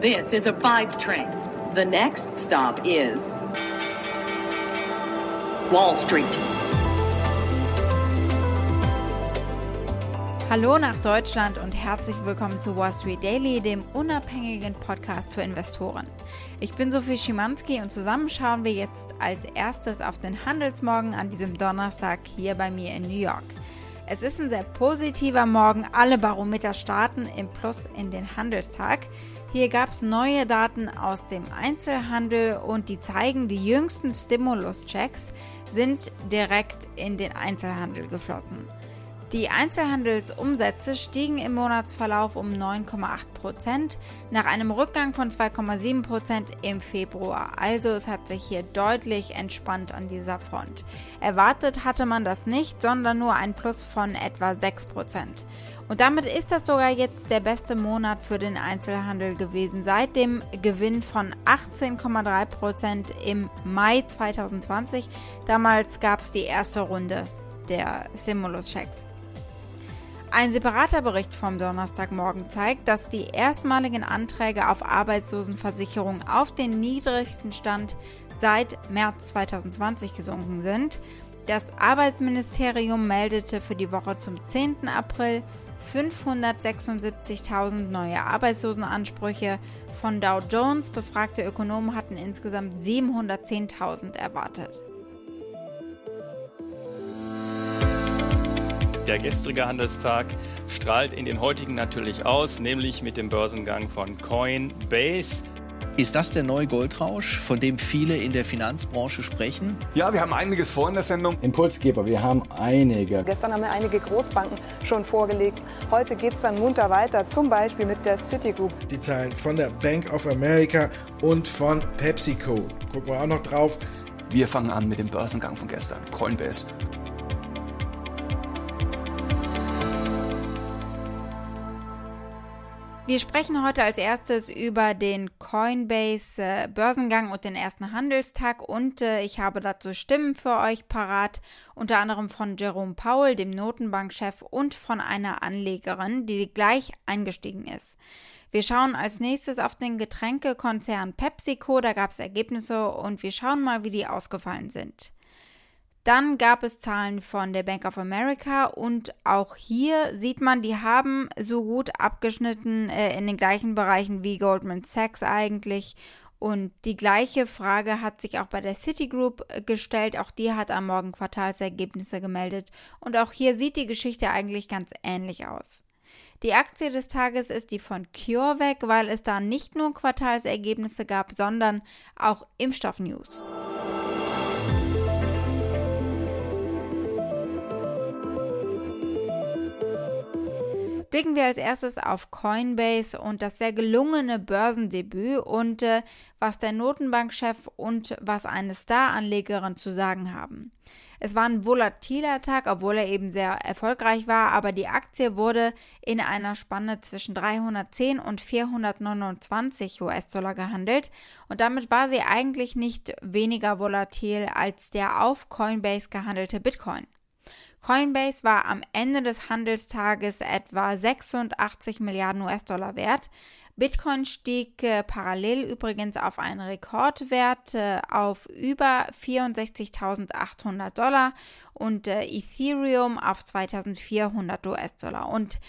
This is a five train. The next stop is Wall Street. Hallo nach Deutschland und herzlich willkommen zu Wall Street Daily, dem unabhängigen Podcast für Investoren. Ich bin Sophie Schimanski und zusammen schauen wir jetzt als erstes auf den Handelsmorgen an diesem Donnerstag hier bei mir in New York. Es ist ein sehr positiver Morgen. Alle Barometer starten im Plus in den Handelstag. Hier gab es neue Daten aus dem Einzelhandel und die zeigen, die jüngsten Stimulus-Checks sind direkt in den Einzelhandel geflossen. Die Einzelhandelsumsätze stiegen im Monatsverlauf um 9,8 Prozent nach einem Rückgang von 2,7 Prozent im Februar. Also es hat sich hier deutlich entspannt an dieser Front. Erwartet hatte man das nicht, sondern nur ein Plus von etwa 6 Prozent. Und damit ist das sogar jetzt der beste Monat für den Einzelhandel gewesen, seit dem Gewinn von 18,3 Prozent im Mai 2020. Damals gab es die erste Runde der Stimulus-Checks. Ein separater Bericht vom Donnerstagmorgen zeigt, dass die erstmaligen Anträge auf Arbeitslosenversicherung auf den niedrigsten Stand seit März 2020 gesunken sind. Das Arbeitsministerium meldete für die Woche zum 10. April 576.000 neue Arbeitslosenansprüche. Von Dow Jones befragte Ökonomen hatten insgesamt 710.000 erwartet. Der gestrige Handelstag strahlt in den heutigen natürlich aus, nämlich mit dem Börsengang von Coinbase. Ist das der neue Goldrausch, von dem viele in der Finanzbranche sprechen? Ja, wir haben einiges vor in der Sendung. Impulsgeber, wir haben einige. Gestern haben wir einige Großbanken schon vorgelegt. Heute geht es dann munter weiter, zum Beispiel mit der Citigroup. Die Zahlen von der Bank of America und von PepsiCo. Gucken wir auch noch drauf. Wir fangen an mit dem Börsengang von gestern, Coinbase. Wir sprechen heute als erstes über den Coinbase äh, Börsengang und den ersten Handelstag und äh, ich habe dazu Stimmen für euch parat, unter anderem von Jerome Powell, dem Notenbankchef und von einer Anlegerin, die gleich eingestiegen ist. Wir schauen als nächstes auf den Getränkekonzern PepsiCo, da gab es Ergebnisse und wir schauen mal, wie die ausgefallen sind. Dann gab es Zahlen von der Bank of America und auch hier sieht man, die haben so gut abgeschnitten äh, in den gleichen Bereichen wie Goldman Sachs eigentlich. Und die gleiche Frage hat sich auch bei der Citigroup äh, gestellt. Auch die hat am Morgen Quartalsergebnisse gemeldet. Und auch hier sieht die Geschichte eigentlich ganz ähnlich aus. Die Aktie des Tages ist die von CureVac, weil es da nicht nur Quartalsergebnisse gab, sondern auch Impfstoffnews. Blicken wir als erstes auf Coinbase und das sehr gelungene Börsendebüt und äh, was der Notenbankchef und was eine Star-Anlegerin zu sagen haben. Es war ein volatiler Tag, obwohl er eben sehr erfolgreich war, aber die Aktie wurde in einer Spanne zwischen 310 und 429 US-Dollar gehandelt und damit war sie eigentlich nicht weniger volatil als der auf Coinbase gehandelte Bitcoin. Coinbase war am Ende des Handelstages etwa 86 Milliarden US-Dollar wert. Bitcoin stieg äh, parallel übrigens auf einen Rekordwert äh, auf über 64.800 Dollar und äh, Ethereum auf 2.400 US-Dollar. Und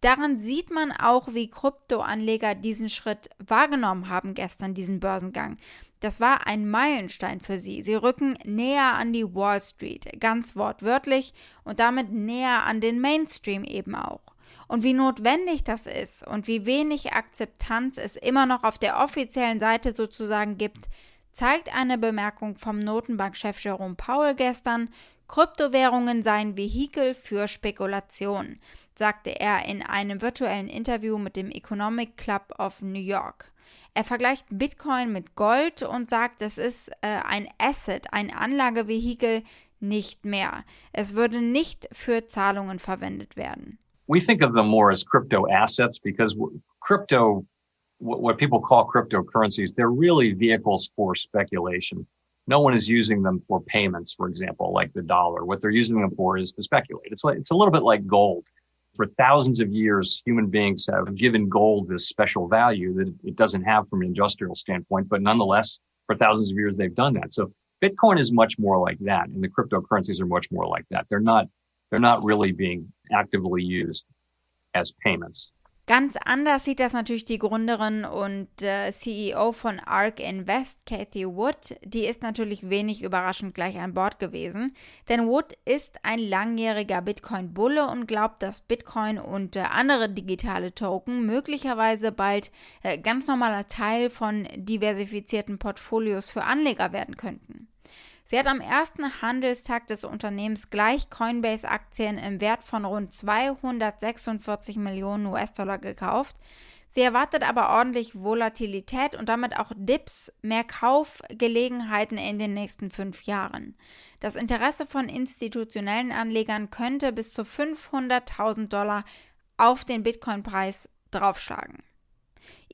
daran sieht man auch, wie Kryptoanleger diesen Schritt wahrgenommen haben gestern, diesen Börsengang. Das war ein Meilenstein für sie. Sie rücken näher an die Wall Street, ganz wortwörtlich, und damit näher an den Mainstream eben auch. Und wie notwendig das ist und wie wenig Akzeptanz es immer noch auf der offiziellen Seite sozusagen gibt, zeigt eine Bemerkung vom Notenbankchef Jerome Powell gestern, Kryptowährungen seien Vehikel für Spekulation, sagte er in einem virtuellen Interview mit dem Economic Club of New York. Er vergleicht Bitcoin mit Gold und sagt, es ist äh, ein Asset, ein Anlagevehikel, nicht mehr. Es würde nicht für Zahlungen verwendet werden. We think of them more as crypto assets because crypto, what people call cryptocurrencies, they're really vehicles for speculation. No one is using them for payments, for example, like the dollar. What they're using them for is to speculate. It's like, it's a little bit like gold. For thousands of years, human beings have given gold this special value that it doesn't have from an industrial standpoint, but nonetheless, for thousands of years, they've done that. So Bitcoin is much more like that, and the cryptocurrencies are much more like that. They're not they're not really being actively used as payments. Ganz anders sieht das natürlich die Gründerin und äh, CEO von ARK Invest, Cathy Wood. Die ist natürlich wenig überraschend gleich an Bord gewesen, denn Wood ist ein langjähriger Bitcoin-Bulle und glaubt, dass Bitcoin und äh, andere digitale Token möglicherweise bald äh, ganz normaler Teil von diversifizierten Portfolios für Anleger werden könnten. Sie hat am ersten Handelstag des Unternehmens gleich Coinbase-Aktien im Wert von rund 246 Millionen US-Dollar gekauft. Sie erwartet aber ordentlich Volatilität und damit auch Dips, mehr Kaufgelegenheiten in den nächsten fünf Jahren. Das Interesse von institutionellen Anlegern könnte bis zu 500.000 Dollar auf den Bitcoin-Preis draufschlagen.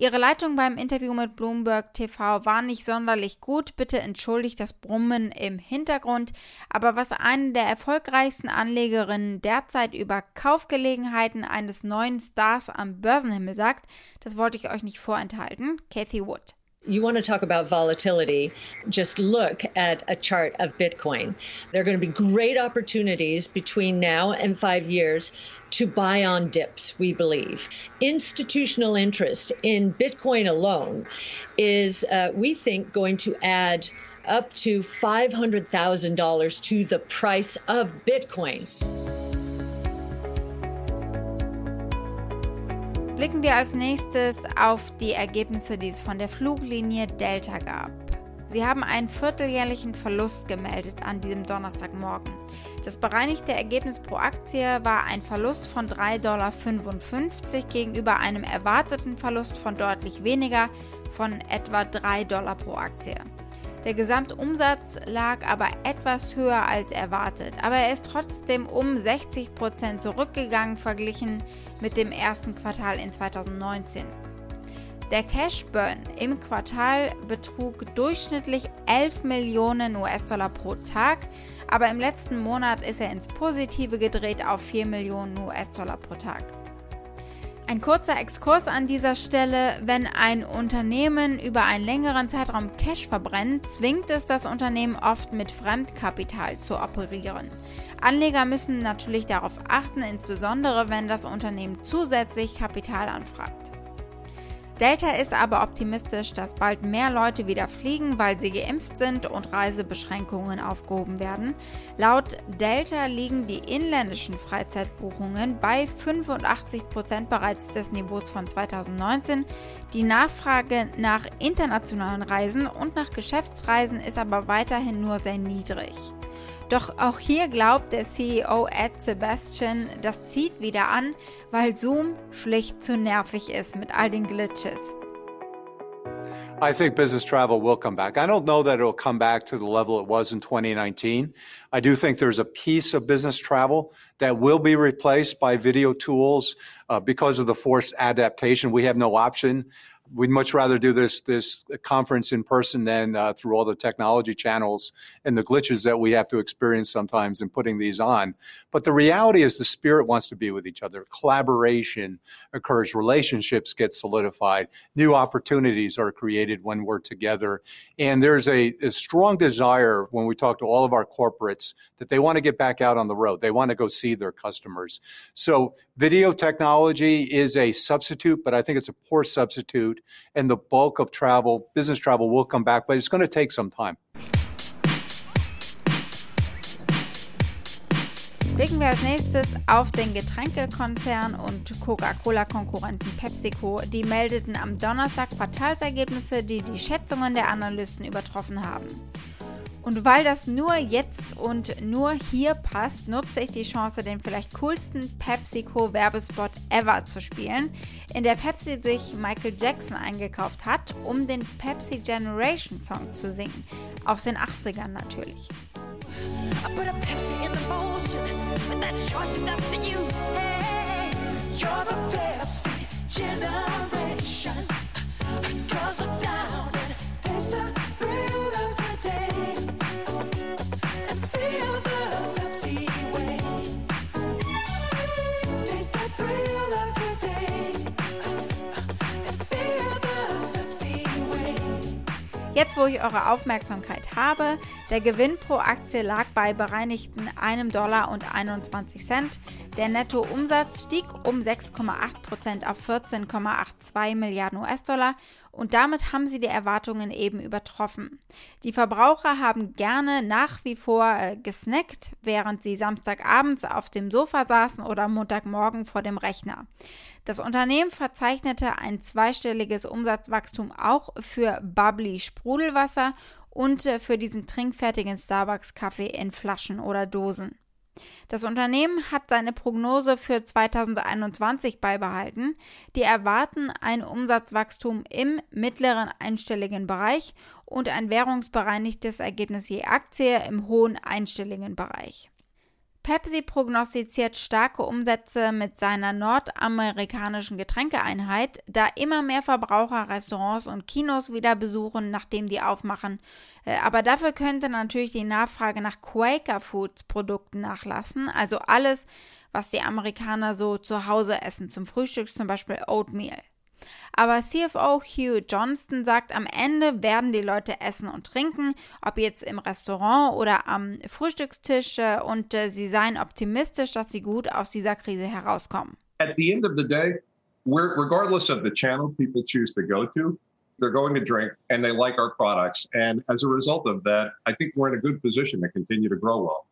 Ihre Leitung beim Interview mit Bloomberg TV war nicht sonderlich gut. Bitte entschuldigt das Brummen im Hintergrund. Aber was eine der erfolgreichsten Anlegerinnen derzeit über Kaufgelegenheiten eines neuen Stars am Börsenhimmel sagt, das wollte ich euch nicht vorenthalten. Cathy Wood. You want to talk about volatility, just look at a chart of Bitcoin. There are going to be great opportunities between now and five years to buy on dips, we believe. Institutional interest in Bitcoin alone is, uh, we think, going to add up to $500,000 to the price of Bitcoin. Blicken wir als nächstes auf die Ergebnisse, die es von der Fluglinie Delta gab. Sie haben einen vierteljährlichen Verlust gemeldet an diesem Donnerstagmorgen. Das bereinigte Ergebnis pro Aktie war ein Verlust von 3,55 Dollar gegenüber einem erwarteten Verlust von deutlich weniger von etwa 3 Dollar pro Aktie. Der Gesamtumsatz lag aber etwas höher als erwartet, aber er ist trotzdem um 60 Prozent zurückgegangen verglichen mit dem ersten Quartal in 2019. Der Cash Burn im Quartal betrug durchschnittlich 11 Millionen US-Dollar pro Tag, aber im letzten Monat ist er ins Positive gedreht auf 4 Millionen US-Dollar pro Tag. Ein kurzer Exkurs an dieser Stelle. Wenn ein Unternehmen über einen längeren Zeitraum Cash verbrennt, zwingt es das Unternehmen oft mit Fremdkapital zu operieren. Anleger müssen natürlich darauf achten, insbesondere wenn das Unternehmen zusätzlich Kapital anfragt. Delta ist aber optimistisch, dass bald mehr Leute wieder fliegen, weil sie geimpft sind und Reisebeschränkungen aufgehoben werden. Laut Delta liegen die inländischen Freizeitbuchungen bei 85 Prozent bereits des Niveaus von 2019. Die Nachfrage nach internationalen Reisen und nach Geschäftsreisen ist aber weiterhin nur sehr niedrig. Doch auch hier glaubt der CEO Ed Sebastian, das zieht wieder an, weil Zoom schlicht zu nervig ist mit all den Glitches. I think business travel will come back. I don't know that it'll come back to the level it was in 2019. I do think there's a piece of business travel that will be replaced by video tools uh, because of the forced adaptation. We have no option we'd much rather do this this conference in person than uh, through all the technology channels and the glitches that we have to experience sometimes in putting these on. But the reality is, the spirit wants to be with each other. Collaboration occurs, relationships get solidified, new opportunities are created when we're together, and there's a, a strong desire when we talk to all of our corporates that they want to get back out on the road. They want to go see their customers. So video technology is a substitute, but I think it's a poor substitute and the bulk of travel, business travel, will come back, but it's going to take some time. Blicken wir als nächstes auf den Getränkekonzern und Coca-Cola-Konkurrenten PepsiCo. Die meldeten am Donnerstag Quartalsergebnisse, die die Schätzungen der Analysten übertroffen haben. Und weil das nur jetzt und nur hier passt, nutze ich die Chance, den vielleicht coolsten PepsiCo-Werbespot ever zu spielen, in der Pepsi sich Michael Jackson eingekauft hat, um den Pepsi Generation Song zu singen. Aus den 80ern natürlich. Generation, cause I'm down Jetzt, wo ich eure Aufmerksamkeit habe, der Gewinn pro Aktie lag bei bereinigten 1,21 Dollar und 21 Cent. Der Nettoumsatz stieg um 6,8 Prozent auf 14,82 Milliarden US-Dollar und damit haben sie die Erwartungen eben übertroffen. Die Verbraucher haben gerne nach wie vor äh, gesnackt, während sie Samstagabends auf dem Sofa saßen oder Montagmorgen vor dem Rechner. Das Unternehmen verzeichnete ein zweistelliges Umsatzwachstum auch für Bubbly Sprudelwasser und äh, für diesen trinkfertigen Starbucks-Kaffee in Flaschen oder Dosen. Das Unternehmen hat seine Prognose für 2021 beibehalten. Die erwarten ein Umsatzwachstum im mittleren einstelligen Bereich und ein währungsbereinigtes Ergebnis je Aktie im hohen einstelligen Bereich. Pepsi prognostiziert starke Umsätze mit seiner nordamerikanischen Getränkeeinheit, da immer mehr Verbraucher Restaurants und Kinos wieder besuchen, nachdem die aufmachen. Äh, aber dafür könnte natürlich die Nachfrage nach Quaker Foods Produkten nachlassen, also alles, was die Amerikaner so zu Hause essen, zum Frühstück zum Beispiel Oatmeal. Aber CFO Hugh Johnston sagt, am Ende werden die Leute essen und trinken, ob jetzt im Restaurant oder am Frühstückstisch äh, und äh, sie seien optimistisch, dass sie gut aus dieser Krise herauskommen. At the end of the day, regardless of the channel people choose to go to, they're going to drink and they like our products. And as a result of that, I think we're in a good position to continue to grow well.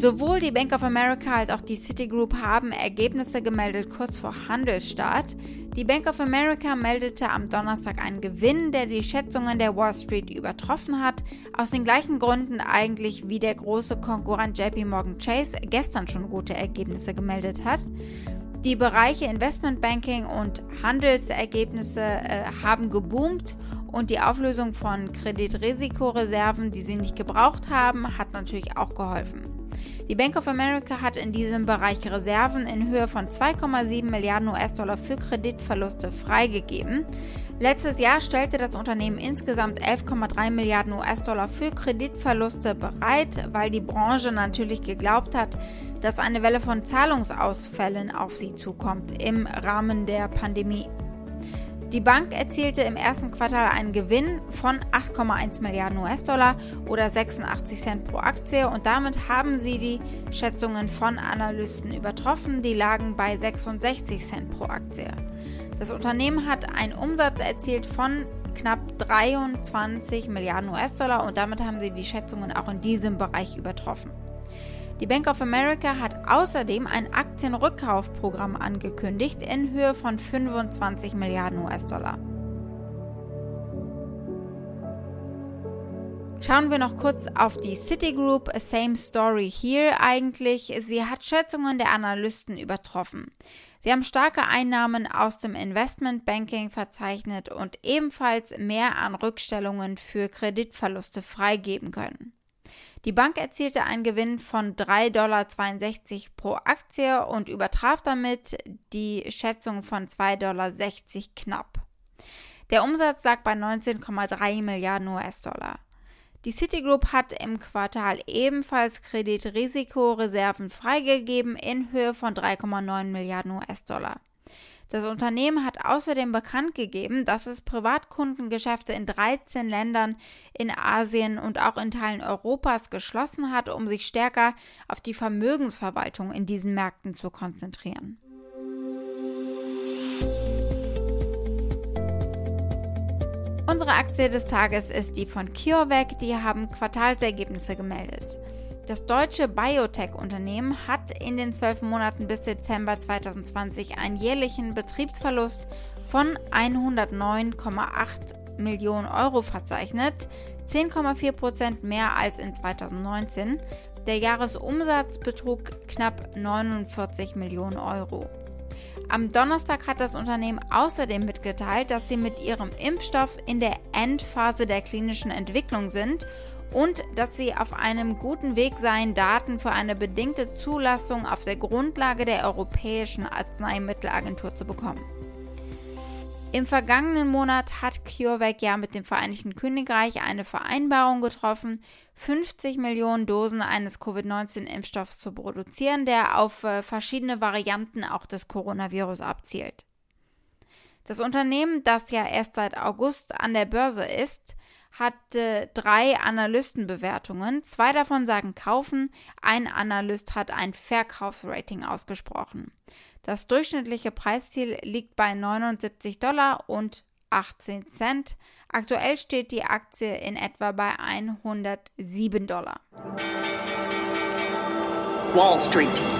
Sowohl die Bank of America als auch die Citigroup haben Ergebnisse gemeldet kurz vor Handelsstart. Die Bank of America meldete am Donnerstag einen Gewinn, der die Schätzungen der Wall Street übertroffen hat, aus den gleichen Gründen eigentlich wie der große Konkurrent JP Morgan Chase gestern schon gute Ergebnisse gemeldet hat. Die Bereiche Investmentbanking und Handelsergebnisse äh, haben geboomt und die Auflösung von Kreditrisikoreserven, die sie nicht gebraucht haben, hat natürlich auch geholfen. Die Bank of America hat in diesem Bereich Reserven in Höhe von 2,7 Milliarden US-Dollar für Kreditverluste freigegeben. Letztes Jahr stellte das Unternehmen insgesamt 11,3 Milliarden US-Dollar für Kreditverluste bereit, weil die Branche natürlich geglaubt hat, dass eine Welle von Zahlungsausfällen auf sie zukommt im Rahmen der Pandemie. Die Bank erzielte im ersten Quartal einen Gewinn von 8,1 Milliarden US-Dollar oder 86 Cent pro Aktie und damit haben sie die Schätzungen von Analysten übertroffen. Die lagen bei 66 Cent pro Aktie. Das Unternehmen hat einen Umsatz erzielt von knapp 23 Milliarden US-Dollar und damit haben sie die Schätzungen auch in diesem Bereich übertroffen. Die Bank of America hat außerdem ein Aktienrückkaufprogramm angekündigt in Höhe von 25 Milliarden US-Dollar. Schauen wir noch kurz auf die Citigroup. Same story here eigentlich. Sie hat Schätzungen der Analysten übertroffen. Sie haben starke Einnahmen aus dem Investmentbanking verzeichnet und ebenfalls mehr an Rückstellungen für Kreditverluste freigeben können. Die Bank erzielte einen Gewinn von 3,62 Dollar pro Aktie und übertraf damit die Schätzung von 2,60 Dollar knapp. Der Umsatz lag bei 19,3 Milliarden US-Dollar. Die Citigroup hat im Quartal ebenfalls Kreditrisikoreserven freigegeben in Höhe von 3,9 Milliarden US-Dollar. Das Unternehmen hat außerdem bekannt gegeben, dass es Privatkundengeschäfte in 13 Ländern in Asien und auch in Teilen Europas geschlossen hat, um sich stärker auf die Vermögensverwaltung in diesen Märkten zu konzentrieren. Unsere Aktie des Tages ist die von CureVac, die haben Quartalsergebnisse gemeldet. Das deutsche Biotech-Unternehmen hat in den zwölf Monaten bis Dezember 2020 einen jährlichen Betriebsverlust von 109,8 Millionen Euro verzeichnet, 10,4 Prozent mehr als in 2019. Der Jahresumsatz betrug knapp 49 Millionen Euro. Am Donnerstag hat das Unternehmen außerdem mitgeteilt, dass sie mit ihrem Impfstoff in der Endphase der klinischen Entwicklung sind und dass sie auf einem guten Weg seien, Daten für eine bedingte Zulassung auf der Grundlage der Europäischen Arzneimittelagentur zu bekommen. Im vergangenen Monat hat CureVac ja mit dem Vereinigten Königreich eine Vereinbarung getroffen, 50 Millionen Dosen eines Covid-19-Impfstoffs zu produzieren, der auf äh, verschiedene Varianten auch des Coronavirus abzielt. Das Unternehmen, das ja erst seit August an der Börse ist, hat äh, drei Analystenbewertungen. Zwei davon sagen kaufen, ein Analyst hat ein Verkaufsrating ausgesprochen. Das durchschnittliche Preisziel liegt bei 79 Dollar und 18 Cent. Aktuell steht die Aktie in etwa bei 107 Dollar. Wall Street.